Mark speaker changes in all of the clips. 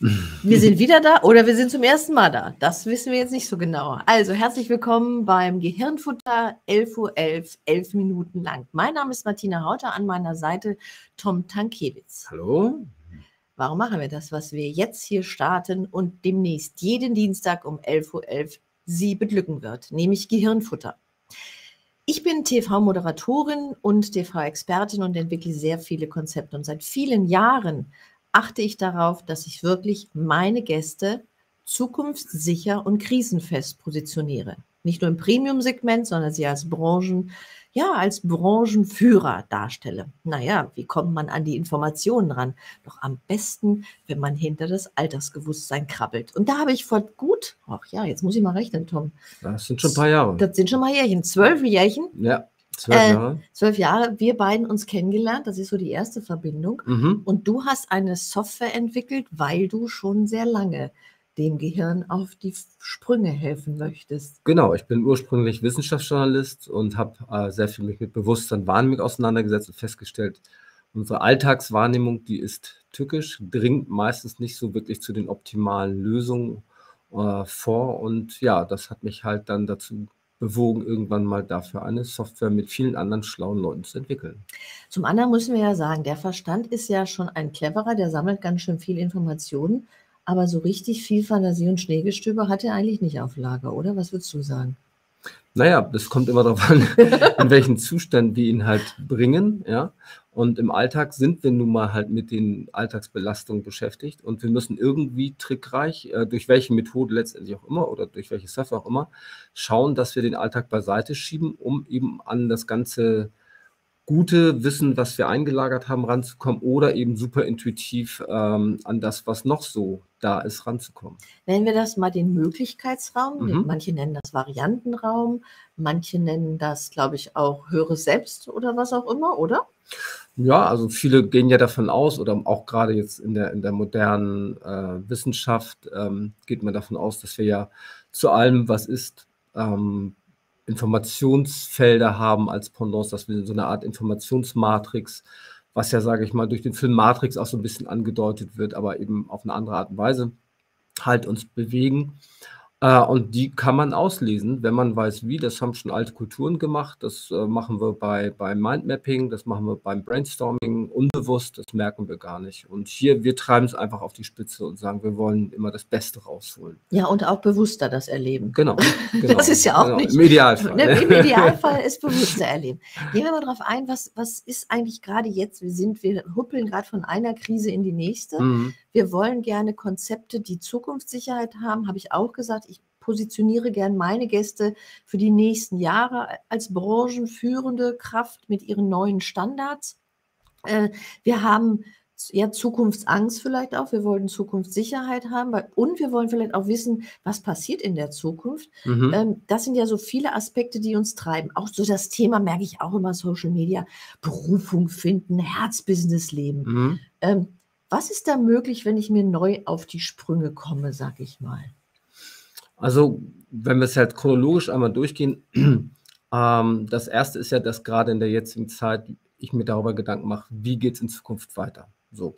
Speaker 1: Wir sind wieder da oder wir sind zum ersten Mal da. Das wissen wir jetzt nicht so genau. Also herzlich willkommen beim Gehirnfutter 11.11 Uhr, 11, 11 Minuten lang. Mein Name ist Martina Hauter, an meiner Seite Tom Tankewitz.
Speaker 2: Hallo.
Speaker 1: Warum machen wir das, was wir jetzt hier starten und demnächst jeden Dienstag um 11.11 Uhr 11 Sie beglücken wird, nämlich Gehirnfutter. Ich bin TV-Moderatorin und TV-Expertin und entwickle sehr viele Konzepte. Und seit vielen Jahren achte ich darauf, dass ich wirklich meine Gäste zukunftssicher und krisenfest positioniere. Nicht nur im Premium-Segment, sondern sie als Branchen, ja, als Branchenführer darstelle. Naja, wie kommt man an die Informationen ran? Doch am besten, wenn man hinter das Altersgewusstsein krabbelt. Und da habe ich vor gut, ach ja, jetzt muss ich mal rechnen, Tom.
Speaker 2: Das sind schon ein paar Jahre.
Speaker 1: Das sind schon mal Jährchen, zwölf Jährchen.
Speaker 2: Ja. Zwölf äh, Jahre.
Speaker 1: Äh, zwölf Jahre, wir beiden uns kennengelernt, das ist so die erste Verbindung. Mhm. Und du hast eine Software entwickelt, weil du schon sehr lange dem Gehirn auf die Sprünge helfen möchtest.
Speaker 2: Genau, ich bin ursprünglich Wissenschaftsjournalist und habe äh, sehr viel mich mit Bewusstsein Wahrnehmung auseinandergesetzt und festgestellt, unsere Alltagswahrnehmung, die ist tückisch, dringt meistens nicht so wirklich zu den optimalen Lösungen äh, vor. Und ja, das hat mich halt dann dazu bewogen, irgendwann mal dafür eine Software mit vielen anderen schlauen Leuten zu entwickeln.
Speaker 1: Zum anderen müssen wir ja sagen, der Verstand ist ja schon ein cleverer, der sammelt ganz schön viel Informationen, aber so richtig viel Fantasie und Schneegestöber hat er eigentlich nicht auf Lager, oder? Was würdest du sagen?
Speaker 2: Naja, das kommt immer darauf an, in welchen Zustand wir ihn halt bringen, ja. Und im Alltag sind wir nun mal halt mit den Alltagsbelastungen beschäftigt und wir müssen irgendwie trickreich, äh, durch welche Methode letztendlich auch immer oder durch welche Software auch immer, schauen, dass wir den Alltag beiseite schieben, um eben an das ganze gute Wissen, was wir eingelagert haben, ranzukommen oder eben super intuitiv ähm, an das, was noch so da ist, ranzukommen.
Speaker 1: Nennen wir das mal den Möglichkeitsraum. Mhm. Manche nennen das Variantenraum, manche nennen das, glaube ich, auch höhere Selbst oder was auch immer, oder?
Speaker 2: Ja, also viele gehen ja davon aus, oder auch gerade jetzt in der, in der modernen äh, Wissenschaft ähm, geht man davon aus, dass wir ja zu allem, was ist, ähm, Informationsfelder haben als Pendants, dass wir so eine Art Informationsmatrix, was ja, sage ich mal, durch den Film Matrix auch so ein bisschen angedeutet wird, aber eben auf eine andere Art und Weise halt uns bewegen. Äh, und die kann man auslesen, wenn man weiß, wie. Das haben schon alte Kulturen gemacht. Das äh, machen wir bei, beim Mindmapping, das machen wir beim Brainstorming unbewusst, das merken wir gar nicht. Und hier, wir treiben es einfach auf die Spitze und sagen, wir wollen immer das Beste rausholen.
Speaker 1: Ja, und auch bewusster das erleben.
Speaker 2: Genau. genau
Speaker 1: das ist ja auch genau, nicht.
Speaker 2: Im Idealfall.
Speaker 1: Ne, Im Idealfall ist bewusster erleben. Gehen wir mal drauf ein, was, was ist eigentlich gerade jetzt? Wir sind, wir huppeln gerade von einer Krise in die nächste. Mhm. Wir wollen gerne Konzepte, die Zukunftssicherheit haben, habe ich auch gesagt. Ich positioniere gern meine Gäste für die nächsten Jahre als branchenführende Kraft mit ihren neuen Standards. Äh, wir haben ja, Zukunftsangst vielleicht auch. Wir wollen Zukunftssicherheit haben und wir wollen vielleicht auch wissen, was passiert in der Zukunft. Mhm. Ähm, das sind ja so viele Aspekte, die uns treiben. Auch so das Thema merke ich auch immer Social Media. Berufung finden, Herzbusiness leben. Mhm. Ähm, was ist da möglich, wenn ich mir neu auf die Sprünge komme, sag ich mal?
Speaker 2: Also, wenn wir es halt chronologisch einmal durchgehen, ähm, das erste ist ja, dass gerade in der jetzigen Zeit ich mir darüber Gedanken mache, wie geht es in Zukunft weiter. So.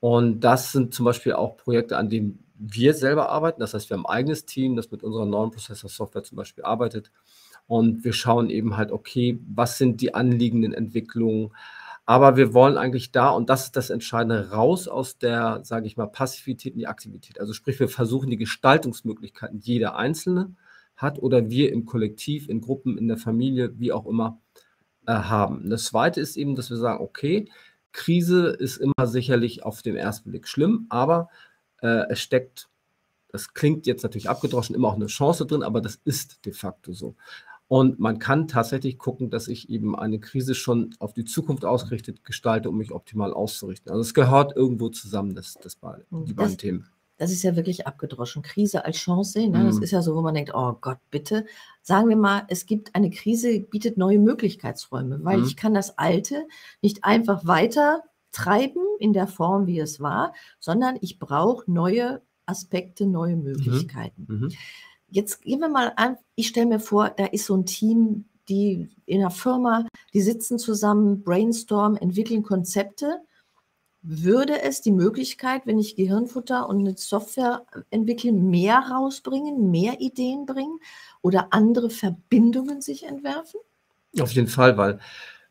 Speaker 2: Und das sind zum Beispiel auch Projekte, an denen wir selber arbeiten. Das heißt, wir haben ein eigenes Team, das mit unserer neuen Prozessor-Software zum Beispiel arbeitet. Und wir schauen eben halt, okay, was sind die anliegenden Entwicklungen? Aber wir wollen eigentlich da, und das ist das Entscheidende, raus aus der, sage ich mal, Passivität in die Aktivität. Also sprich, wir versuchen die Gestaltungsmöglichkeiten, jeder Einzelne hat oder wir im Kollektiv, in Gruppen, in der Familie, wie auch immer, äh, haben. Das Zweite ist eben, dass wir sagen, okay, Krise ist immer sicherlich auf den ersten Blick schlimm, aber äh, es steckt, das klingt jetzt natürlich abgedroschen, immer auch eine Chance drin, aber das ist de facto so. Und man kann tatsächlich gucken, dass ich eben eine Krise schon auf die Zukunft ausgerichtet gestalte, um mich optimal auszurichten. Also es gehört irgendwo zusammen, das, das die beiden das, Themen.
Speaker 1: Das ist ja wirklich abgedroschen. Krise als Chance sehen. Ne? Das mhm. ist ja so, wo man denkt, oh Gott, bitte. Sagen wir mal, es gibt eine Krise, bietet neue Möglichkeitsräume, weil mhm. ich kann das Alte nicht einfach weiter treiben in der Form, wie es war, sondern ich brauche neue Aspekte, neue mhm. Möglichkeiten. Mhm. Jetzt gehen wir mal an, ich stelle mir vor, da ist so ein Team, die in einer Firma, die sitzen zusammen, brainstormen, entwickeln Konzepte. würde es die Möglichkeit, wenn ich Gehirnfutter und eine Software entwickle, mehr rausbringen, mehr Ideen bringen oder andere Verbindungen sich entwerfen?
Speaker 2: Auf jeden Fall, weil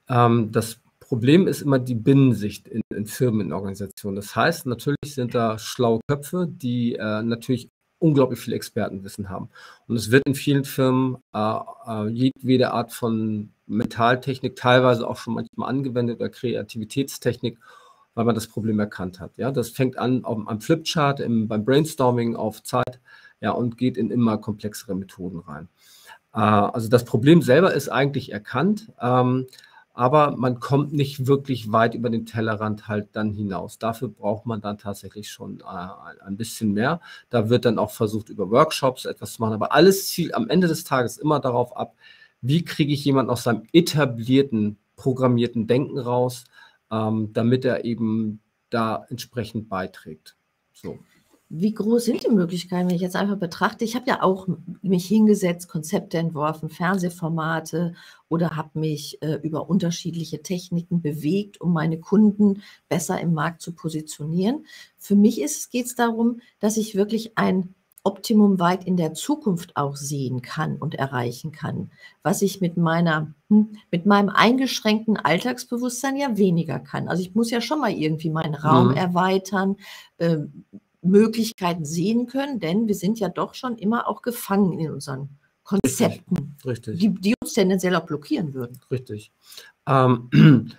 Speaker 2: ähm, das Problem ist immer die Binnensicht in, in Firmen, in Organisationen. Das heißt, natürlich sind da schlaue Köpfe, die äh, natürlich unglaublich viel Expertenwissen haben. Und es wird in vielen Firmen äh, äh, jedwede Art von Metalltechnik teilweise auch schon manchmal angewendet oder Kreativitätstechnik, weil man das Problem erkannt hat. Ja, das fängt an auf, am Flipchart, im, beim Brainstorming auf Zeit, ja, und geht in immer komplexere Methoden rein. Äh, also das Problem selber ist eigentlich erkannt. Ähm, aber man kommt nicht wirklich weit über den Tellerrand halt dann hinaus. Dafür braucht man dann tatsächlich schon äh, ein bisschen mehr. Da wird dann auch versucht, über Workshops etwas zu machen. Aber alles zielt am Ende des Tages immer darauf ab, wie kriege ich jemanden aus seinem etablierten, programmierten Denken raus, ähm, damit er eben da entsprechend beiträgt. So.
Speaker 1: Wie groß sind die Möglichkeiten, wenn ich jetzt einfach betrachte? Ich habe ja auch mich hingesetzt, Konzepte entworfen, Fernsehformate oder habe mich äh, über unterschiedliche Techniken bewegt, um meine Kunden besser im Markt zu positionieren. Für mich geht es darum, dass ich wirklich ein Optimum weit in der Zukunft auch sehen kann und erreichen kann, was ich mit meiner, hm, mit meinem eingeschränkten Alltagsbewusstsein ja weniger kann. Also ich muss ja schon mal irgendwie meinen Raum mhm. erweitern, äh, Möglichkeiten sehen können, denn wir sind ja doch schon immer auch gefangen in unseren Konzepten,
Speaker 2: Richtig.
Speaker 1: Die, die, uns tendenziell auch blockieren würden.
Speaker 2: Richtig. Ähm,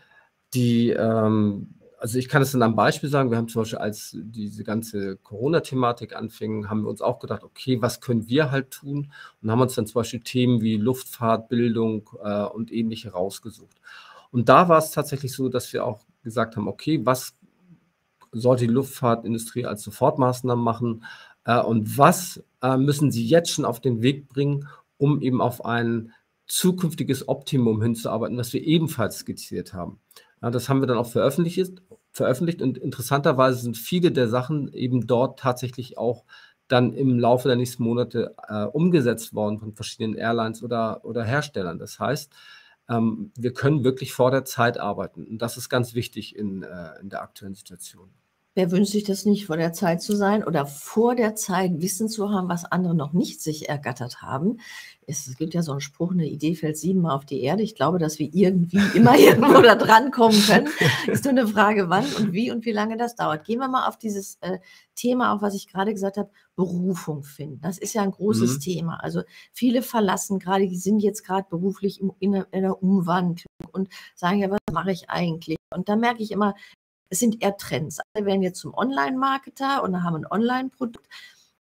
Speaker 2: die, ähm, also ich kann es dann am Beispiel sagen, wir haben zum Beispiel, als diese ganze Corona-Thematik anfing, haben wir uns auch gedacht, okay, was können wir halt tun? Und haben uns dann zum Beispiel Themen wie Luftfahrt, Bildung äh, und ähnliche rausgesucht. Und da war es tatsächlich so, dass wir auch gesagt haben, okay, was sollte die Luftfahrtindustrie als Sofortmaßnahmen machen äh, und was äh, müssen sie jetzt schon auf den Weg bringen, um eben auf ein zukünftiges Optimum hinzuarbeiten, was wir ebenfalls skizziert haben. Ja, das haben wir dann auch veröffentlicht, veröffentlicht und interessanterweise sind viele der Sachen eben dort tatsächlich auch dann im Laufe der nächsten Monate äh, umgesetzt worden von verschiedenen Airlines oder, oder Herstellern. Das heißt, ähm, wir können wirklich vor der Zeit arbeiten. Und das ist ganz wichtig in, äh, in der aktuellen Situation.
Speaker 1: Wer wünscht sich das nicht, vor der Zeit zu sein oder vor der Zeit Wissen zu haben, was andere noch nicht sich ergattert haben? Es, gibt ja so einen Spruch, eine Idee fällt siebenmal auf die Erde. Ich glaube, dass wir irgendwie immer irgendwo da dran kommen können. Ist nur eine Frage, wann und wie und wie lange das dauert. Gehen wir mal auf dieses äh, Thema, auf was ich gerade gesagt habe, Berufung finden. Das ist ja ein großes mhm. Thema. Also viele verlassen gerade, die sind jetzt gerade beruflich in, in, in der Umwandlung und sagen ja, was mache ich eigentlich? Und da merke ich immer, es sind eher Trends. Alle werden jetzt zum Online-Marketer und haben ein Online-Produkt.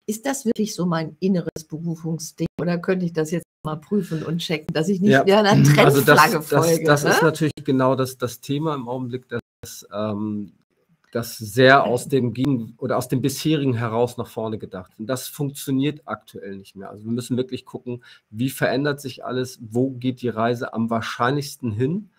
Speaker 1: Ist das wirklich so mein inneres Berufungsding oder könnte ich das jetzt mal prüfen und checken, dass ich nicht ja. wieder einer Trendflagge
Speaker 2: also das, folge? Das, das ne? ist natürlich genau das, das Thema im Augenblick, dass ähm, das sehr aus dem ging oder aus dem bisherigen heraus nach vorne gedacht. Und das funktioniert aktuell nicht mehr. Also wir müssen wirklich gucken, wie verändert sich alles, wo geht die Reise am wahrscheinlichsten hin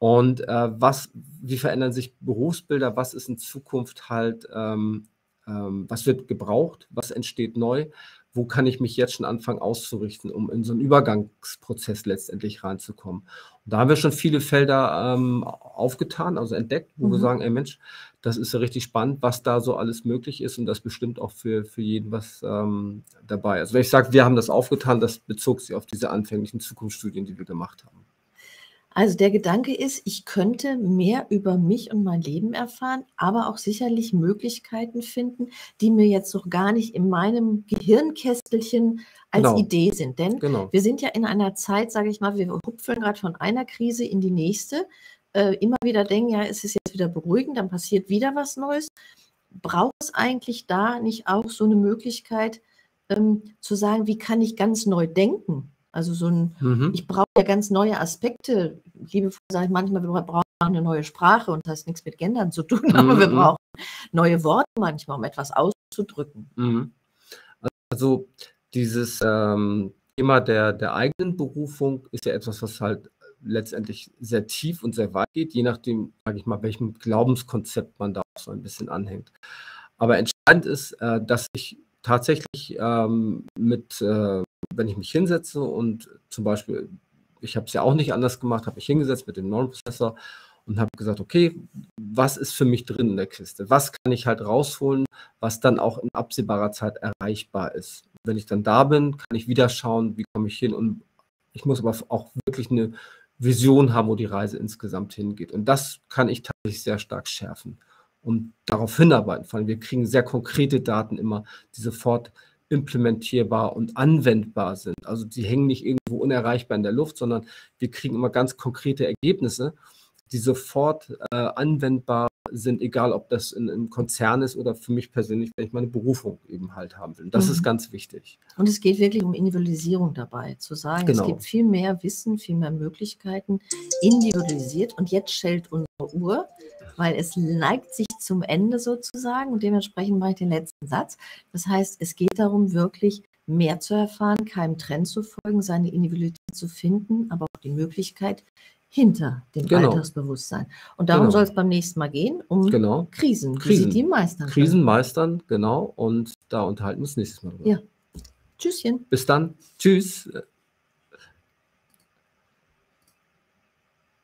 Speaker 2: und äh, was, wie verändern sich Berufsbilder? Was ist in Zukunft halt, ähm, ähm, was wird gebraucht? Was entsteht neu? Wo kann ich mich jetzt schon anfangen auszurichten, um in so einen Übergangsprozess letztendlich reinzukommen? Und da haben wir schon viele Felder ähm, aufgetan, also entdeckt, wo mhm. wir sagen, ey Mensch, das ist ja richtig spannend, was da so alles möglich ist und das bestimmt auch für, für jeden was ähm, dabei. Also wenn ich sage, wir haben das aufgetan, das bezog sich auf diese anfänglichen Zukunftsstudien, die wir gemacht haben.
Speaker 1: Also der Gedanke ist, ich könnte mehr über mich und mein Leben erfahren, aber auch sicherlich Möglichkeiten finden, die mir jetzt noch gar nicht in meinem Gehirnkästelchen als genau. Idee sind. Denn genau. wir sind ja in einer Zeit, sage ich mal, wir hupfeln gerade von einer Krise in die nächste. Äh, immer wieder denken, ja, es ist jetzt wieder beruhigend, dann passiert wieder was Neues. Braucht es eigentlich da nicht auch so eine Möglichkeit ähm, zu sagen, wie kann ich ganz neu denken? Also so ein, mhm. ich brauche ja ganz neue Aspekte. Liebevoll sage ich manchmal, wir brauchen eine neue Sprache und das hat nichts mit Gendern zu tun, aber wir mhm. brauchen neue Worte manchmal, um etwas auszudrücken.
Speaker 2: Mhm. Also dieses ähm, Thema der, der eigenen Berufung ist ja etwas, was halt letztendlich sehr tief und sehr weit geht, je nachdem, sage ich mal, welchem Glaubenskonzept man da so ein bisschen anhängt. Aber entscheidend ist, äh, dass ich tatsächlich ähm, mit, äh, wenn ich mich hinsetze und zum Beispiel, ich habe es ja auch nicht anders gemacht, habe mich hingesetzt mit dem neuen Prozessor und habe gesagt, okay, was ist für mich drin in der Kiste? Was kann ich halt rausholen, was dann auch in absehbarer Zeit erreichbar ist? Wenn ich dann da bin, kann ich wieder schauen, wie komme ich hin und ich muss aber auch wirklich eine Vision haben, wo die Reise insgesamt hingeht. Und das kann ich tatsächlich sehr stark schärfen und darauf hinarbeiten. Vor allem, wir kriegen sehr konkrete Daten immer, die sofort implementierbar und anwendbar sind. Also die hängen nicht irgendwo unerreichbar in der Luft, sondern wir kriegen immer ganz konkrete Ergebnisse, die sofort äh, anwendbar sind, egal ob das in einem Konzern ist oder für mich persönlich, wenn ich meine Berufung eben halt haben will. Das mhm. ist ganz wichtig.
Speaker 1: Und es geht wirklich um Individualisierung dabei, zu sagen, genau. es gibt viel mehr Wissen, viel mehr Möglichkeiten, individualisiert. Und jetzt schellt unsere Uhr, weil es neigt sich zum Ende sozusagen und dementsprechend mache ich den letzten Satz. Das heißt, es geht darum, wirklich mehr zu erfahren, keinem Trend zu folgen, seine Individualität zu finden, aber auch die Möglichkeit, hinter dem genau. Alltagsbewusstsein. Und darum genau. soll es beim nächsten Mal gehen, um genau. Krisen,
Speaker 2: Krisen, die meistern. Krisen können. meistern, genau. Und da unterhalten wir uns nächstes Mal drüber. Ja. Tschüsschen. Bis dann. Tschüss.